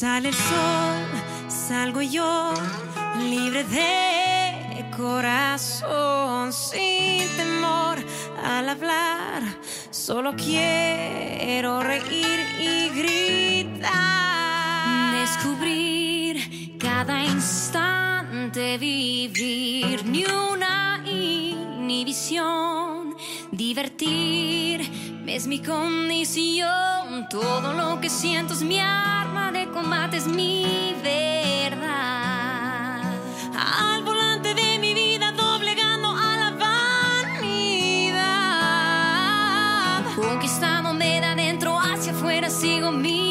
Sale el sol, salgo yo, libre de corazón, sin temor al hablar. Solo quiero reír y gritar. Descubrir cada instante, vivir ni una inhibición, divertir es mi condición. Todo lo que siento es mi arma de combate, es mi verdad. Al volante de mi vida, doblegando a la vanidad. Conquistándome de adentro hacia afuera, sigo mi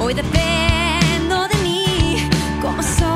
Hoy dependo de mí, como soy,